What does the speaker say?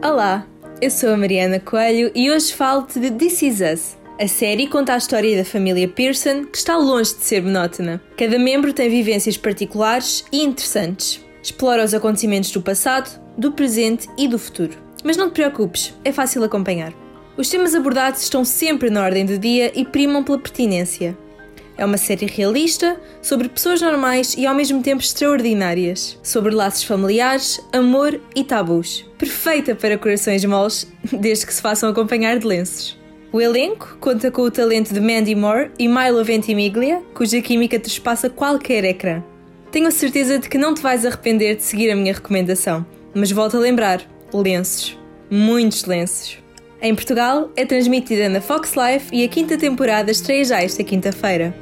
Olá, eu sou a Mariana Coelho e hoje falo-te de This Is Us. A série conta a história da família Pearson, que está longe de ser monótona. Cada membro tem vivências particulares e interessantes. Explora os acontecimentos do passado, do presente e do futuro. Mas não te preocupes, é fácil acompanhar. Os temas abordados estão sempre na ordem do dia e primam pela pertinência. É uma série realista sobre pessoas normais e ao mesmo tempo extraordinárias, sobre laços familiares, amor e tabus. Perfeita para corações moles, desde que se façam acompanhar de lenços. O elenco conta com o talento de Mandy Moore e Milo Ventimiglia, cuja química trespassa qualquer ecrã. Tenho a certeza de que não te vais arrepender de seguir a minha recomendação, mas volto a lembrar: lenços. Muitos lenços. Em Portugal, é transmitida na Fox Life e a quinta temporada estreia já esta quinta-feira.